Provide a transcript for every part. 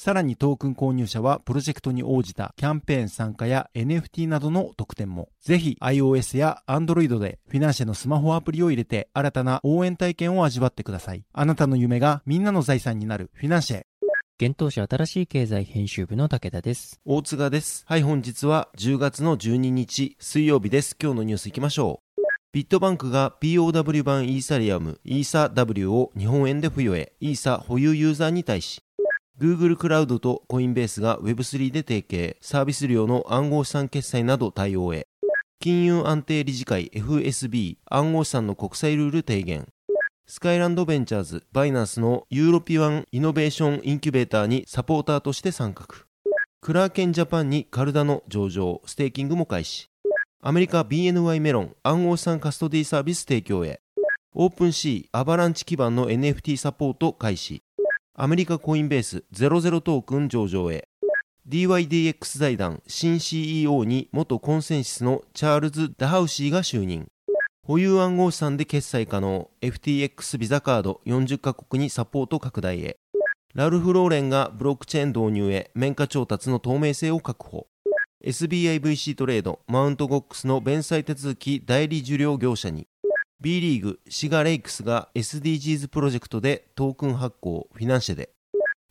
さらにトークン購入者はプロジェクトに応じたキャンペーン参加や NFT などの特典も。ぜひ iOS や Android でフィナンシェのスマホアプリを入れて新たな応援体験を味わってください。あなたの夢がみんなの財産になるフィナンシェ。現当社新しい経済編集部の武田です。大津賀です。はい、本日は10月の12日水曜日です。今日のニュース行きましょう。ビットバンクが POW 版イーサリアム、イーサ W を日本円で付与へ、イーサ保有ユーザーに対し、Google クラウドとコインベースが Web3 で提携、サービス料の暗号資産決済など対応へ、金融安定理事会 FSB 暗号資産の国際ルール提言、スカイランドベンチャーズ、バイナンスのヨーロピアンイノベーションインキュベーターにサポーターとして参画。クラーケンジャパンにカルダノ上場、ステーキングも開始。アメリカ BNY メロン暗号資産カストディサービス提供へ。オープンシーアバランチ基盤の NFT サポート開始。アメリカコインベース00トークン上場へ。DYDX 財団新 CEO に元コンセンシスのチャールズ・ダハウシーが就任。保有暗号資産で決済可能 FTX ビザカード40カ国にサポート拡大へ。ラルフ・ローレンがブロックチェーン導入へ綿花調達の透明性を確保。SBIVC トレード、マウントゴックスの弁済手続き代理受領業者に。B リーグ、シガレイクスが SDGs プロジェクトでトークン発行、フィナンシェで。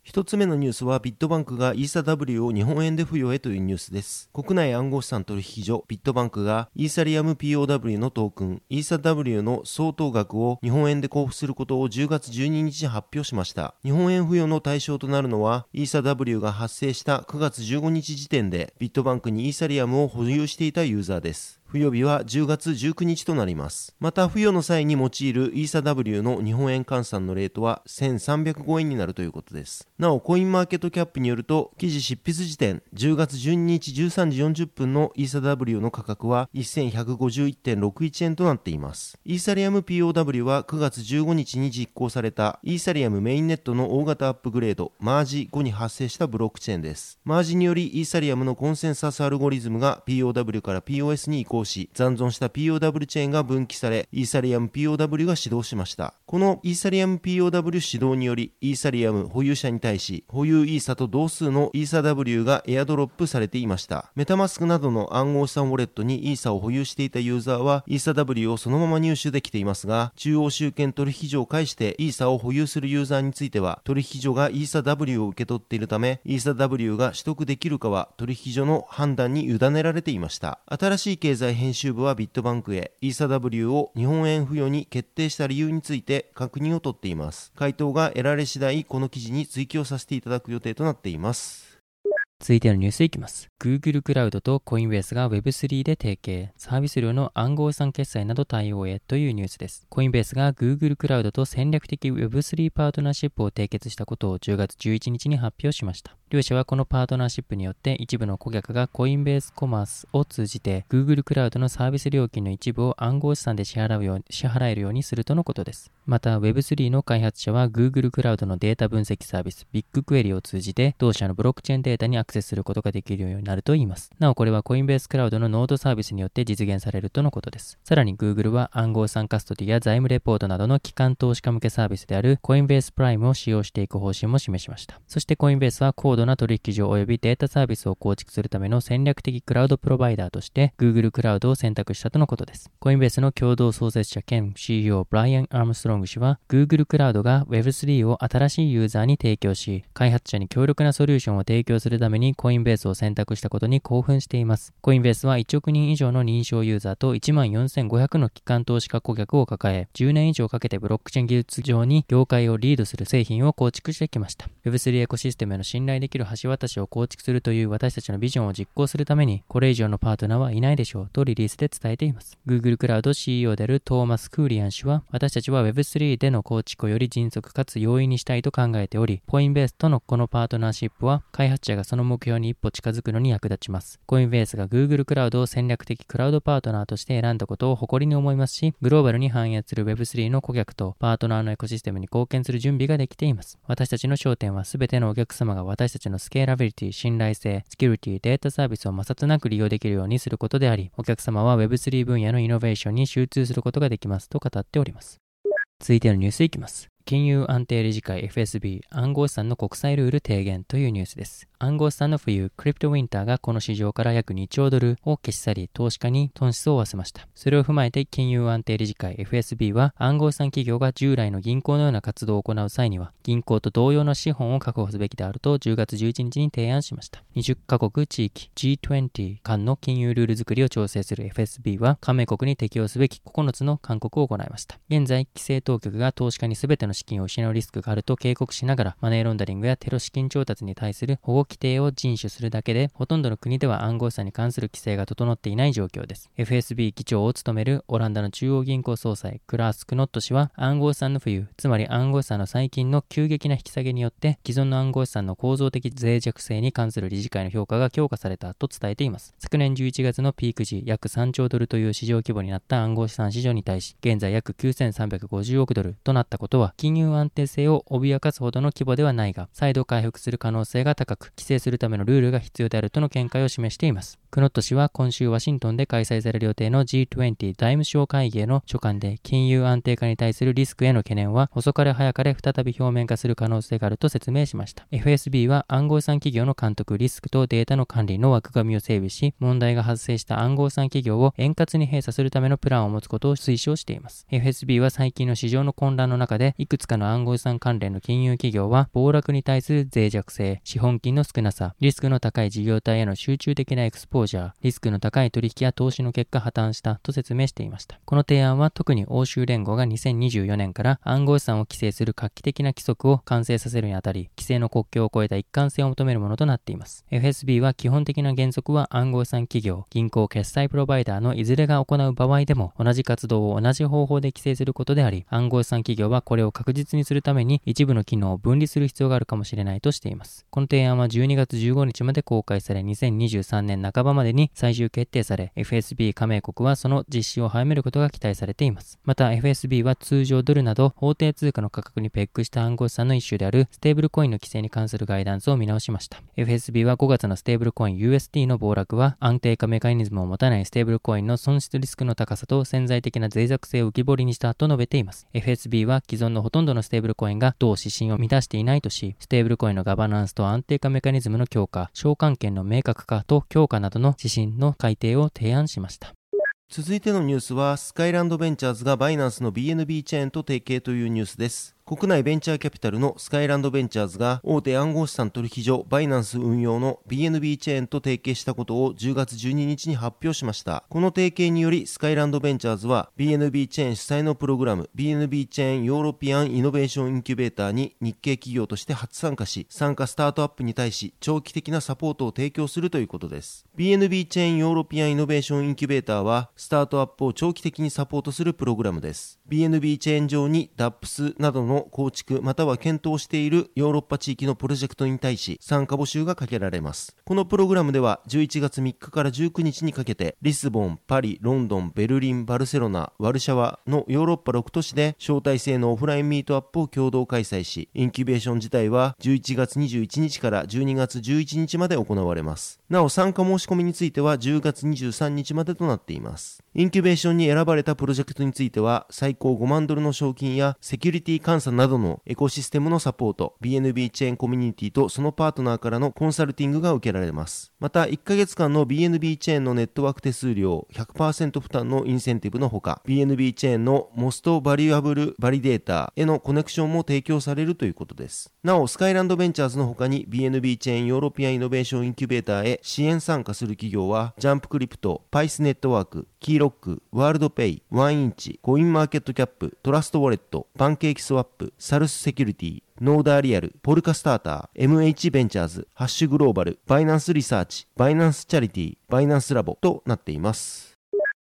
一つ目のニュースはビットバンクがイーサ W を日本円で付与へというニュースです。国内暗号資産取引所ビットバンクがイーサリアム POW のトークンイーサ W の相当額を日本円で交付することを10月12日発表しました。日本円付与の対象となるのはイーサ W が発生した9月15日時点でビットバンクにイーサリアムを保有していたユーザーです。付与日は10月19日となります。また、付与の際に用いるイーサ W の日本円換算のレートは1305円になるということです。なお、コインマーケットキャップによると、記事執筆時点10月12日13時40分のイーサ W の価格は1151.61円となっています。イーサリアム POW は9月15日に実行されたイーサリアムメインネットの大型アップグレード、マージ後に発生したブロックチェーンです。マージによりイーサリアムのコンセンサスアルゴリズムが POW から POS に移行し、残存した POW チェーンが分岐され、イーサリアム POW が始動しました。このイーサリアム POW 始動により、イーサリアム保有者に対し、保有イーサと同数のイーサ W がエアドロップされていました。メタマスクなどの暗号資産ウォレットにイーサを保有していたユーザーは、イーサ W をそのまま入手できていますが、中央集権取引所を介してイーサを保有するユーザーについては、取引所がイーサ W を受け取っているため、イーサ W が取得できるかは取引所の判断に委ねられていました。新しい経済編集部はビットバンクへイーサ W を日本円付与に決定した理由について確認を取っています。回答が得られ次第、この記事に追記をさせていただく予定となっています。続いてのニュースいきます。Google クラウドとコインベースが Web3 で提携、サービス料の暗号資産決済など対応へというニュースです。コインベースが Google クラウドと戦略的 Web3 パートナーシップを締結したことを10月11日に発表しました。両社はこのパートナーシップによって一部の顧客がコインベースコマースを通じて Google クラウドのサービス料金の一部を暗号資産で支払うよう支払えるようにするとのことです。また Web3 の開発者は Google クラウドのデータ分析サービス BigQuery を通じて同社のブロックチェーンデータにアクセスすることができるようになるといいます。なおこれはコインベースクラウドのノードサービスによって実現されるとのことです。さらに Google は暗号資産カストディや財務レポートなどの機関投資家向けサービスであるコインベースプライムを使用していく方針も示しました。そしてコインベースはコー度な取引所及びデータサービスを構築するための戦略的クラウドプロバイダーとして Google クラウドを選択したとのことです。コインベースの共同創設者兼 CEO ブライアン・アームストロング氏は Google クラウドが Web3 を新しいユーザーに提供し、開発者に強力なソリューションを提供するためにコインベースを選択したことに興奮しています。コインベースは1億人以上の認証ユーザーと1万4500の機関投資家顧客を抱え、10年以上かけてブロックチェーン技術上に業界をリードする製品を構築してきました。Web3 エコシステムへの信頼でできる橋渡しを構築するという私たちのビジョンを実行するために、これ以上のパートナーはいないでしょうとリリースで伝えています。Google クラウド CEO であるトーマス・クーリアン氏は、私たちは Web3 での構築をより迅速かつ容易にしたいと考えており、コインベースとのこのパートナーシップは、開発者がその目標に一歩近づくのに役立ちます。コインベースが Google クラウドを戦略的クラウドパートナーとして選んだことを誇りに思いますし、グローバルに反映する Web3 の顧客とパートナーのエコシステムに貢献する準備ができています。私たちの焦点は全てのお客様が私たちのスケーラビリティ、信頼性、セキュリティ、データサービスを摩擦なく利用できるようにすることであり、お客様は Web3 分野のイノベーションに集中することができますと語っております。続いてのニュースいきます。金融安定理事会 FSB 暗号資産の国際ルール提言というニュースです。暗号資産の冬、クリプトウィンターがこの市場から約2兆ドルを消し去り、投資家に損失を負わせました。それを踏まえて金融安定理事会 FSB は暗号資産企業が従来の銀行のような活動を行う際には、銀行と同様の資本を確保すべきであると10月11日に提案しました。20カ国地域 G20 間の金融ルール作りを調整する FSB は、加盟国に適用すべき9つの勧告を行いました。現在、規制当局が投資家に全ての資金を失うリスクがあると警告しながら、マネーロンダリングやテロ資金調達に対する保護規定を遵守するだけで、ほとんどの国では暗号資産に関する規制が整っていない状況です。FSB 議長を務めるオランダの中央銀行総裁クラース・クノット氏は、暗号資産の冬、つまり暗号資産の最近の急激な引き下げによって、既存の暗号資産の構造的脆弱性に関する理事会の評価が強化されたと伝えています。昨年11月のピーク時、約3兆ドルという市場規模になった暗号資産市場に対し、現在約9350億ドルとなったことは、金融安定性を脅かすほどの規模ではないが、再度回復する可能性が高く、規制するためのルールが必要であるとの見解を示しています。クノット氏は今週ワシントンで開催される予定の G20 財務省会議への書簡で金融安定化に対するリスクへの懸念は遅かれ早かれ再び表面化する可能性があると説明しました。FSB は暗号資産企業の監督、リスクとデータの管理の枠組みを整備し、問題が発生した暗号資産企業を円滑に閉鎖するためのプランを持つことを推奨しています。FSB は最近の市場の混乱の中で、いくつかの暗号資産関連の金融企業は暴落に対する脆弱性、資本金の少なさ、リスクの高い事業体への集中的なエクスポージャー、リスクの高い取引や投資の結果破綻したと説明していました。この提案は特に欧州連合が2024年から暗号資産を規制する画期的な規則を完成させるにあたり、規制の国境を越えた一貫性を求めるものとなっています。FSB は基本的な原則は暗号資産企業、銀行、決済プロバイダーのいずれが行う場合でも同じ活動を同じ方法で規制することであり、暗号資産企業はこれを確実にするために一部の機能を分離する必要があるかもしれないとしています。この提案は12月15日まで公開され、2023年半ばまでに最終決定され、FSB 加盟国はその実施を早めることが期待されています。また、FSB は通常ドルなど法定通貨の価格にペックした暗号資産の一種であるステーブルコインの規制に関するガイダンスを見直しました。FSB は5月のステーブルコイン USD の暴落は安定化メカニズムを持たないステーブルコインの損失リスクの高さと潜在的な脆弱性を浮き彫りにしたと述べています。FSB は既存のほとんどのステーブルコインが同指針を満たしていないとし、ステーブルコインのガバナンスと安定化メカニズムの強化、償還権の明確化と強化などの指針の改定を提案しました。続いてのニュースは、スカイランドベンチャーズがバイナンスの BNB チェーンと提携というニュースです。国内ベンチャーキャピタルのスカイランドベンチャーズが大手暗号資産取引所バイナンス運用の BNB チェーンと提携したことを10月12日に発表しました。この提携によりスカイランドベンチャーズは BNB チェーン主催のプログラム BNB チェーンヨーロピアンイノベーションインキュベーターに日系企業として初参加し、参加スタートアップに対し長期的なサポートを提供するということです。BNB チェーンヨーロピアンイノベーションインキュベーターはスタートアップを長期的にサポートするプログラムです。BNB チェーン上に DApps などの構築または検討しているヨーロッパ地域のプロジェクトに対し参加募集がかけられます。このプログラムでは11月3日から19日にかけてリスボン、パリ、ロンドン、ベルリン、バルセロナ、ワルシャワのヨーロッパ6都市で招待制のオフラインミートアップを共同開催し、インキュベーション自体は11月21日から12月11日まで行われます。なお参加申し込みについては10月23日までとなっています。インキュベーションに選ばれたプロジェクトについては最高5万ドルの賞金やセキュリティ監査などのエコシステムのサポート、BNB チェーンコミュニティとそのパートナーからのコンサルティングが受けられます。また、1ヶ月間の BNB チェーンのネットワーク手数料100%負担のインセンティブのほか、BNB チェーンのモストバリュアブルバリデータへのコネクションも提供されるということです。なお、スカイランドベンチャーズの他に BNB チェーンヨーロピアンイノベーションインキュベーターへ支援参加する企業は、ジャンプクリプト、パイスネットワーク、キーロック、ワールドペイ、ワンインチ、コインマーケットキャップ、トラストウォレット、パンケーキスワップ、サルスセキュリティ、ノードリアル、ポルカスターター、MH ベンチャーズ、ハッシュグローバル、バイナンスリサーチ、バイナンスチャリティ、バイナンスラボとなっています。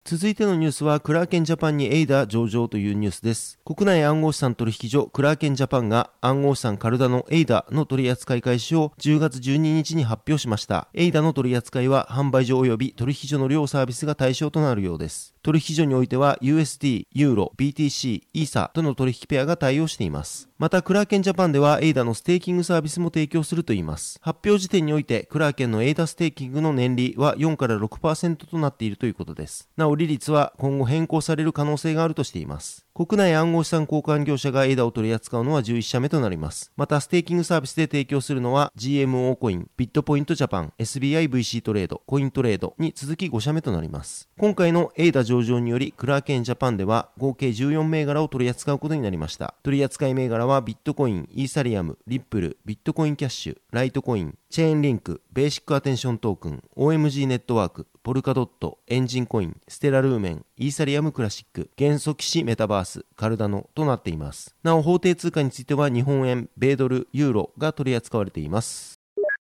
続いてのニュースは、クラーケンジャパンにエイダ上場というニュースです。国内暗号資産取引所、クラーケンジャパンが暗号資産カルダノエイダの取扱い開始を10月12日に発表しました。エイダの取扱いは販売所及び取引所の両サービスが対象となるようです。取引所においては USD、ユーロ、BTC、イーサとの取引ペアが対応しています。また、クラーケンジャパンではエイダのステーキングサービスも提供するといいます。発表時点において、クラーケンのエイダステーキングの年利は4から6%となっているということです。なお、利率は今後変更される可能性があるとしています。国内暗号資産交換業者がエイダを取り扱うのは11社目となります。また、ステーキングサービスで提供するのは GMO コイン、ビットポイントジャパン、SBIVC トレード、コイントレードに続き5社目となります。今回のエイダ上場により、クラーケンジャパンでは合計14銘柄を取り扱うことになりました。取扱い銘柄はビットコイン、イーサリアム、リップル、ビットコインキャッシュ、ライトコイン、チェーンリンク、ベーシックアテンショントークン、OMG ネットワーク、ポルカドット、エンジンコイン、ステラルーメン、イーサリアムクラシック、元素騎士メタバース、カルダノとなっています。なお、法定通貨については日本円、米ドル、ユーロが取り扱われています。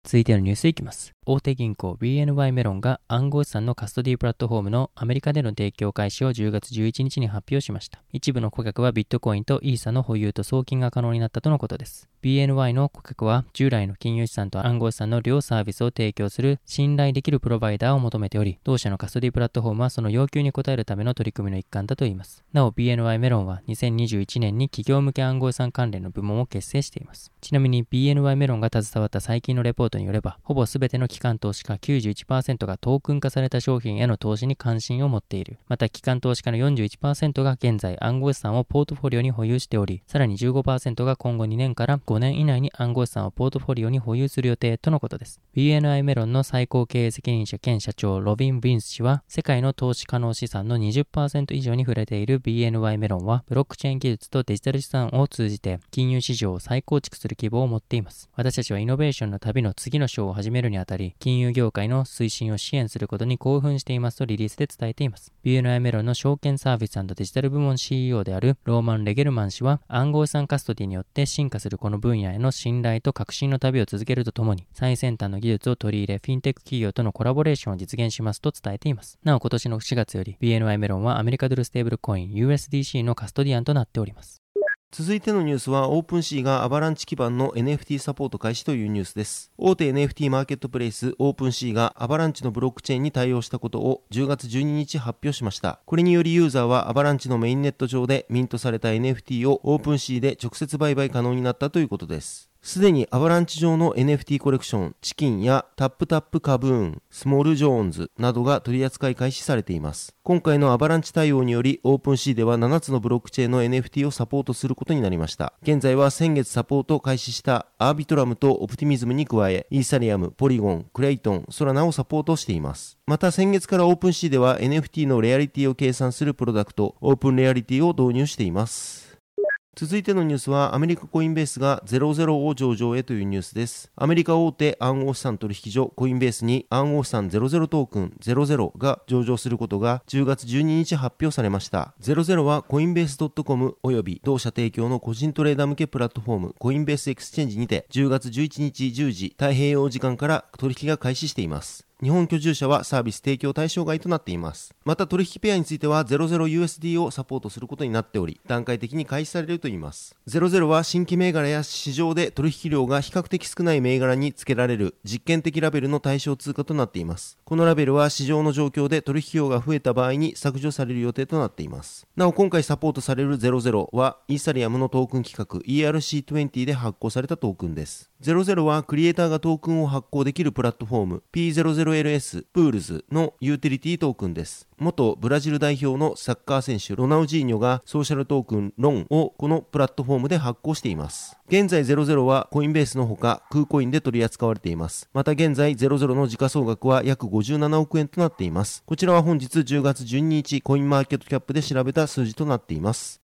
続いてのニュースいきます。大手銀行 BNY メロンが暗号資産のカストディープラットフォームのアメリカでの提供開始を10月11日に発表しました。一部の顧客はビットコインとイーサの保有と送金が可能になったとのことです。BNY の顧客は従来の金融資産と暗号資産の両サービスを提供する信頼できるプロバイダーを求めており、同社のカストディープラットフォームはその要求に応えるための取り組みの一環だといいます。なお BNY メロンは2021年に企業向け暗号資産関連の部門を結成しています。ちなみに BNY メロンが携わった最近のレポートによれば、ほぼ全ての機関投資家91%がトークン化された商品への投資に関心を持っている。また、機関投資家の41%が現在暗号資産をポートフォリオに保有しており、さらに15%が今後2年から5年以内に暗号資産をポートフォリオに保有する予定とのことです。BNI メロンの最高経営責任者兼社長ロビン・ビンス氏は、世界の投資可能資産の20%以上に触れている BNY メロンは、ブロックチェーン技術とデジタル資産を通じて金融市場を再構築する希望を持っています。私たちはイノベーションの旅の次の章を始めるにあたりり、金融業界の推進を支援することに興奮していますとリリースで伝えています。BNI メロンの証券サービスデジタル部門 CEO であるローマン・レゲルマン氏は、暗号資産カストディによって進化するこの分野への信頼と革新の旅を続けるとともに、最先端の技術を取り入れ、フィンテック企業とのコラボレーションを実現しますと伝えています。なお今年の4月より、BNI メロンはアメリカドルステーブルコイン USDC のカストディアンとなっております。続いてのニュースは、オープンシーがアバランチ基盤の NFT サポート開始というニュースです。大手 NFT マーケットプレイス、オープンシーがアバランチのブロックチェーンに対応したことを10月12日発表しました。これによりユーザーはアバランチのメインネット上でミントされた NFT をオープンシーで直接売買可能になったということです。すでにアバランチ上の NFT コレクション、チキンやタップタップカブーン、スモールジョーンズなどが取り扱い開始されています。今回のアバランチ対応により、オープンシーでは7つのブロックチェーンの NFT をサポートすることになりました。現在は先月サポートを開始したアービトラムとオプティミズムに加え、イーサリアム、ポリゴン、クレイトン、ソラナをサポートしています。また先月からオープンシーでは NFT のレアリティを計算するプロダクト、オープンレアリティを導入しています。続いてのニュースはアメリカコインベースが00を上場へというニュースです。アメリカ大手暗号資産取引所コインベースに暗号資産00トークン00が上場することが10月12日発表されました。00はコインベース .com および同社提供の個人トレーダー向けプラットフォームコインベースエクスチェンジにて10月11日10時太平洋時間から取引が開始しています。日本居住者はサービス提供対象外となっています。また取引ペアについては 00USD をサポートすることになっており、段階的に開始されるといいます。00は新規銘柄や市場で取引量が比較的少ない銘柄に付けられる実験的ラベルの対象通貨となっています。このラベルは市場の状況で取引量が増えた場合に削除される予定となっています。なお今回サポートされる00はイーサリアムのトークン規格 ERC20 で発行されたトークンです。00はクリエイターがトークンを発行できるプラットフォーム P00 MLS プールズのユーティリティトークンです。元ブラジル代表のサッカー選手ロナウジーニョがソーシャルトークンロンをこのプラットフォームで発行しています。現在00はコインベースのほかクーコインで取り扱われています。また現在00の時価総額は約57億円となっています。こちらは本日10月12日コインマーケットキャップで調べた数字となっています。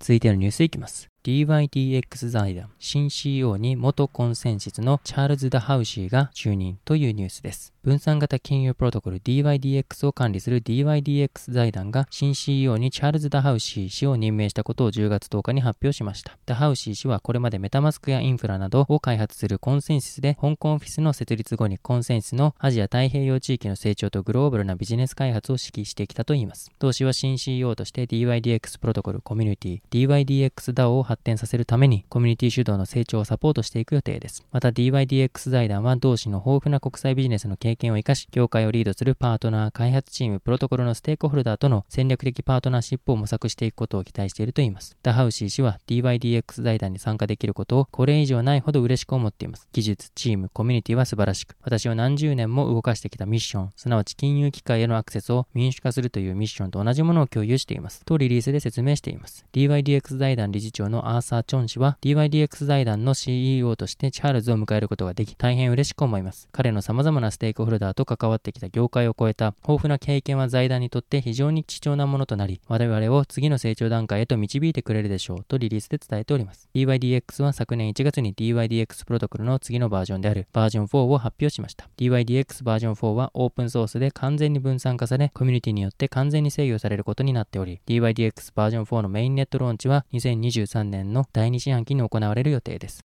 続いてのニュースいきます。DYDX 財団新 CEO に元コンセンシスのチャールズ・ダ・ハウシーが就任というニュースです。分散型金融プロトコル DYDX を管理する DYDX 財団が新 CEO にチャールズ・ダ・ハウシー氏を任命したことを10月10日に発表しました。ダ・ハウシー氏はこれまでメタマスクやインフーラなどを開発するコンセンシスで香港オフィスの設立後にコンセンシスのアジア太平洋地域の成長とグローバルなビジネス開発を指揮してきたといいます。同氏は新 CEO として DYDX プロトコルコミュニティ DYDX DAO を発展させるためにコミュニティ主導の成長をサポートしていく予定です。また DYDX 財団は同氏の豊富な国際ビジネスの経験を生かし、業界をリードするパートナー、開発チーム、プロトコルのステークホルダーとの戦略的パートナーシップを模索していくことを期待しているといいます。ダハウシー氏は DYDX 財団に参加できることをこれ以上ないほど嬉しく思っています。技術、チーム、コミュニティは素晴らしく、私は何十年も動かしてきたミッション、すなわち金融機関へのアクセスを民主化するというミッションと同じものを共有しています。とリリースで説明しています。DYDX 財団理事長のアーサー・チョン氏は DYDX 財団の CEO としてチャールズを迎えることができ大変嬉しく思います。彼の様々なステークホルダーと関わってきた業界を超えた豊富な経験は財団にとって非常に貴重なものとなり、我々を次の成長段階へと導いてくれるでしょうとリリースで伝えております。DYDX は昨年1月に DYDX プロトコルの次のバージョンであるバージョン4を発表しました。DYDX バージョン4はオープンソースで完全に分散化され、コミュニティによって完全に制御されることになっており、DYDX バージョン4のメインネットローンチは2023年の第2四半期に行われる予定です。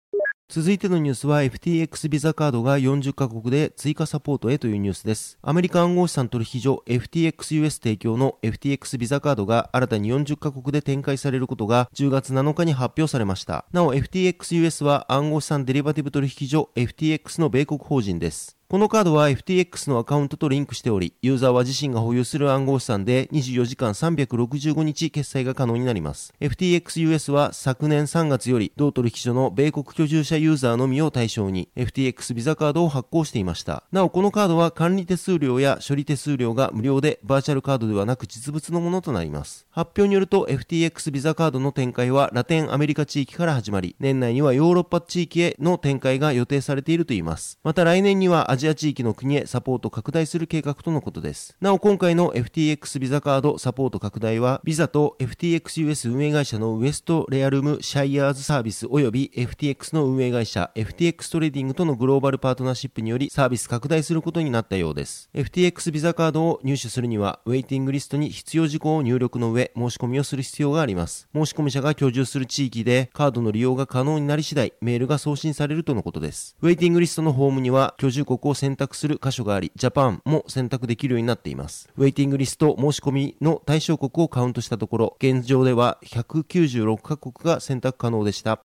続いてのニュースは FTX ビザカードが40カ国で追加サポートへというニュースです。アメリカ暗号資産取引所 FTXUS 提供の FTX ビザカードが新たに40カ国で展開されることが10月7日に発表されました。なお FTXUS は暗号資産デリバティブ取引所 FTX の米国法人です。このカードは FTX のアカウントとリンクしており、ユーザーは自身が保有する暗号資産で24時間365日決済が可能になります。FTXUS は昨年3月より同取引所の米国居住者ユーザーのみを対象に FTX ビザカードを発行していました。なお、このカードは管理手数料や処理手数料が無料でバーチャルカードではなく実物のものとなります。発表によると FTX ビザカードの展開はラテンアメリカ地域から始まり、年内にはヨーロッパ地域への展開が予定されているといいます。また来年にはアジア地域の国へサポート拡大する計画とのことです。なお今回の FTX ビザカードサポート拡大は、ビザと FTXUS 運営会社のウエストレアルムシャイヤーズサービス及び FTX の運営会社 FTX トレーディングとのグローバルパートナーシップによりサービス拡大することになったようです。FTX ビザカードを入手するには、ウェイティングリストに必要事項を入力の上、申し込みをする必要があります。申し込み者が居住する地域でカードの利用が可能になり次第、メールが送信されるとのことです。ウェイティングリストのホームには居住国を選択する箇所があり、ジャパンも選択できるようになっています。ウェイティングリスト申し込みの対象国をカウントしたところ、現状では196カ国が選択可能でした。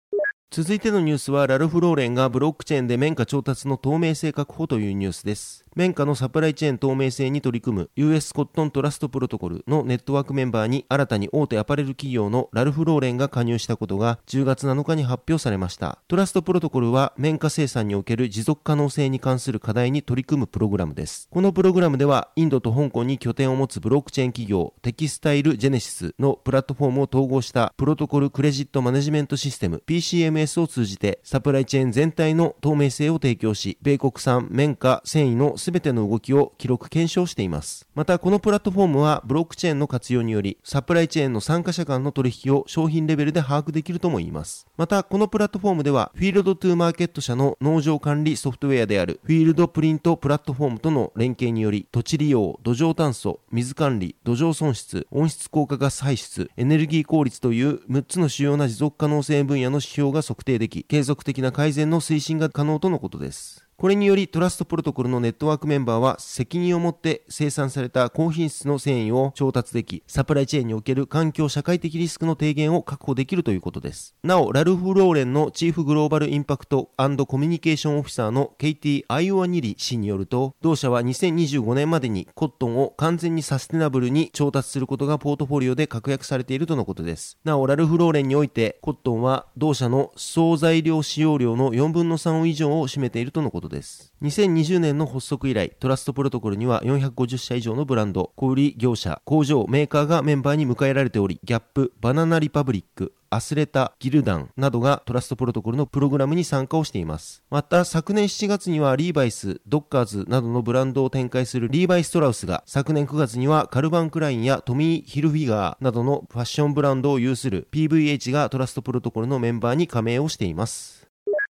続いてのニュースは、ラルフ・ローレンがブロックチェーンで綿花調達の透明性確保というニュースです。綿花のサプライチェーン透明性に取り組む US コットントラストプロトコルのネットワークメンバーに新たに大手アパレル企業のラルフ・ローレンが加入したことが10月7日に発表されました。トラストプロトコルは綿花生産における持続可能性に関する課題に取り組むプログラムです。このプログラムではインドと香港に拠点を持つブロックチェーン企業テキスタイルジェネシスのプラットフォームを統合したプロトコルクレジットマネジメントシステム PCMS を通じてサプライチェーン全体の透明性を提供し米国産綿花繊維の全ての動きを記録検証しています。また、このプラットフォームはブロックチェーンの活用により、サプライチェーンの参加者間の取引を商品レベルで把握できるとも言います。また、このプラットフォームでは、フィールドトゥーマーケット社の農場管理ソフトウェアであるフィールドプリントプラットフォームとの連携により、土地利用、土壌炭素、水管理、土壌損失、温室効果ガス排出、エネルギー効率という6つの主要な持続可能性分野の指標が測定でき、継続的な改善の推進が可能とのことです。これによりトラストプロトコルのネットワークメンバーは責任を持って生産された高品質の繊維を調達でき、サプライチェーンにおける環境社会的リスクの低減を確保できるということです。なお、ラルフ・ローレンのチーフグローバルインパクトコミュニケーションオフィサーのケイティ・アイオワニリ氏によると、同社は2025年までにコットンを完全にサステナブルに調達することがポートフォリオで確約されているとのことです。なお、ラルフ・ローレンにおいて、コットンは同社の総材料使用量の4分の3以上を占めているとのことですことです。2020年の発足以来、トラストプロトコルには450社以上のブランド、小売業者、工場、メーカーがメンバーに迎えられており、ギャップ、バナナリパブリック、アスレタ、ギルダンなどがトラストプロトコルのプログラムに参加をしています。また、昨年7月にはリーバイス、ドッカーズなどのブランドを展開するリーバイストラウスが、昨年9月にはカルバンクラインやトミー・ヒルフィガーなどのファッションブランドを有する PVH がトラストプロトコルのメンバーに加盟をしています。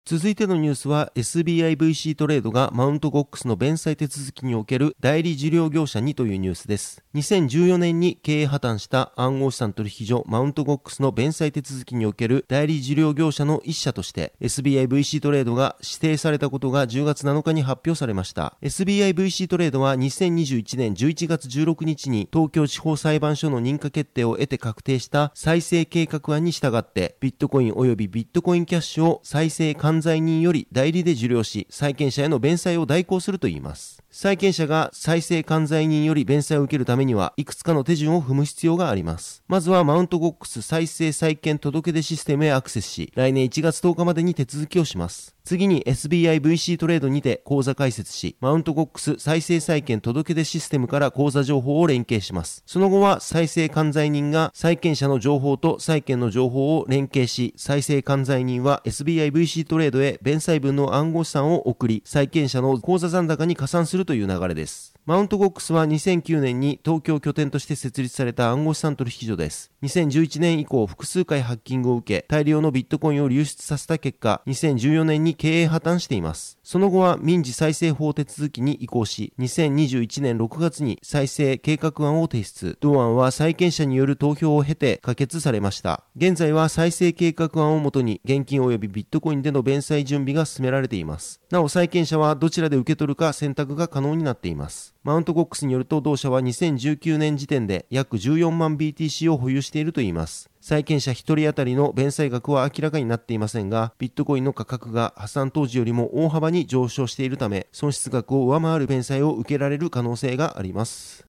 続いてのニュースは SBIVC トレードがマウントゴックスの弁済手続きにおける代理受領業者にというニュースです。2014年に経営破綻した暗号資産取引所マウントゴックスの弁済手続きにおける代理受領業者の一社として SBIVC トレードが指定されたことが10月7日に発表されました。SBIVC トレードは2021年11月16日に東京地方裁判所の認可決定を得て確定した再生計画案に従ってビットコイン及びビットコインキャッシュを再生完犯罪人より代理で受領し、債権者への弁済を代行するといいます。債権者が再生管財人より弁済を受けるためには、いくつかの手順を踏む必要があります。まずは、マウントゴックス再生債権届出システムへアクセスし、来年1月10日までに手続きをします。次に SBIVC トレードにて口座開設し、マウントゴックス再生債権届出システムから口座情報を連携します。その後は再生管財人が債権者の情報と債権の情報を連携し、再生管財人は SBIVC トレードへ弁済分の暗号資産を送り、債権者の口座残高に加算するという流れです。マウントゴックスは2009年に東京拠点として設立された暗号資産取引所です。2011年以降複数回ハッキングを受け、大量のビットコインを流出させた結果、2014年に経営破綻しています。その後は民事再生法手続きに移行し、2021年6月に再生計画案を提出。同案は債権者による投票を経て可決されました。現在は再生計画案をもとに現金及びビットコインでの弁済準備が進められています。なお債権者はどちらで受け取るか選択が可能になっています。マウントゴックスによると同社は2019年時点で約14万 BTC を保有しているといいます。債権者1人当たりの弁済額は明らかになっていませんが、ビットコインの価格が破産当時よりも大幅に上昇しているため、損失額を上回る弁済を受けられる可能性があります。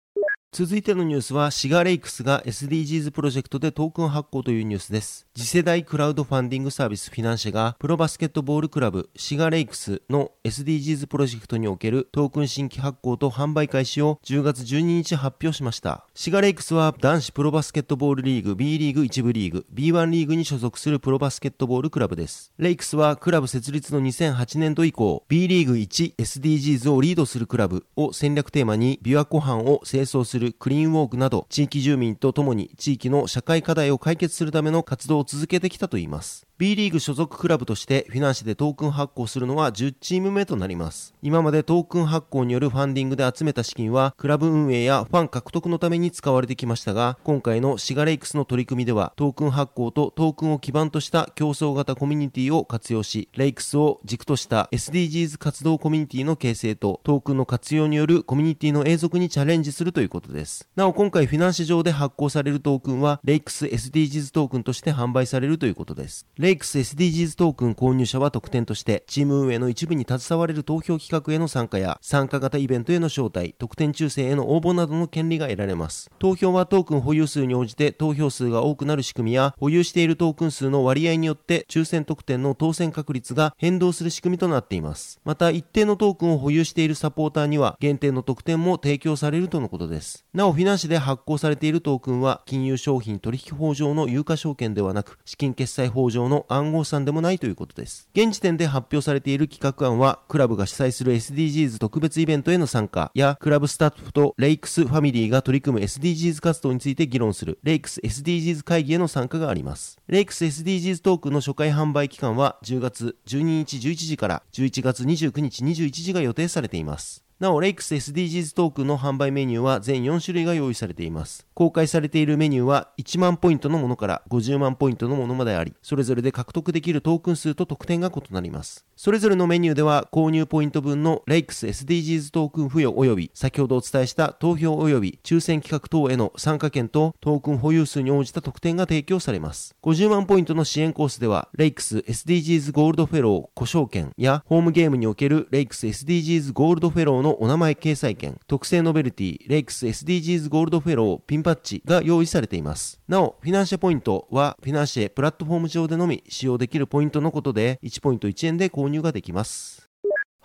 続いてのニュースは、シガレイクスが SDGs プロジェクトでトークン発行というニュースです。次世代クラウドファンディングサービスフィナンシェが、プロバスケットボールクラブシガレイクスの SDGs プロジェクトにおけるトークン新規発行と販売開始を10月12日発表しました。シガレイクスは男子プロバスケットボールリーグ B リーグ1部リーグ B1 リーグに所属するプロバスケットボールクラブです。レイクスはクラブ設立の2008年度以降、B リーグ 一 SDGs をリードするクラブを戦略テーマに琵琶湖畔を清掃するクリーンウォークなど、地域住民とともに地域の社会課題を解決するための活動を続けてきたといいます。B リーグ所属クラブとしてフィナンシェでトークン発行するのは10チーム目となります。今までトークン発行によるファンディングで集めた資金はクラブ運営やファン獲得のために使われてきましたが、今回のシガレイクスの取り組みではトークン発行とトークンを基盤とした競争型コミュニティを活用し、レイクスを軸とした SDGs 活動コミュニティの形成とトークンの活用によるコミュニティの永続にチャレンジするということです。なお今回フィナンシェ上で発行されるトークンはレイクス SDGs トークンとして販売されるということです。イクス SDGs トークン購入者は特典として、チーム運営の一部に携われる投票企画への参加や、参加型イベントへの招待、特典抽選への応募などの権利が得られます。投票はトークン保有数に応じて投票数が多くなる仕組みや、保有しているトークン数の割合によって抽選特典の当選確率が変動する仕組みとなっています。また、一定のトークンを保有しているサポーターには、限定の特典も提供されるとのことです。なお、フィナンシェで発行されているトークンは、金融商品取引法上の有価証券ではなく、資金決済法上の暗号資産でもないということです。。現時点で発表されている企画案は、クラブが主催する SDGs 特別イベントへの参加や、クラブスタッフとレイクスファミリーが取り組む SDGs 活動について議論する、レイクス SDGs 会議への参加があります。レイクス SDGs トークの初回販売期間は、10月12日11時から11月29日21時が予定されています。なお、レイクス SDGs トークンの販売メニューは全4種類が用意されています。公開されているメニューは1万ポイントのものから50万ポイントのものまであり、それぞれで獲得できるトークン数と特典が異なります。それぞれのメニューでは購入ポイント分のレイクス SDGs トークン付与及び先ほどお伝えした投票及び抽選企画等への参加権とトークン保有数に応じた特典が提供されます。50万ポイントの支援コースではレイクス SDGs ゴールドフェロー呼称権やホームゲームにおけるレイクス SDGs ゴールドフェローののお名前掲載権、特製ノベルティレイクス SDGs ゴールドフェローピンバッチが用意されています。なお、フィナンシェポイントはフィナンシェプラットフォーム上でのみ使用できるポイントのことで1ポイント1円で購入ができます。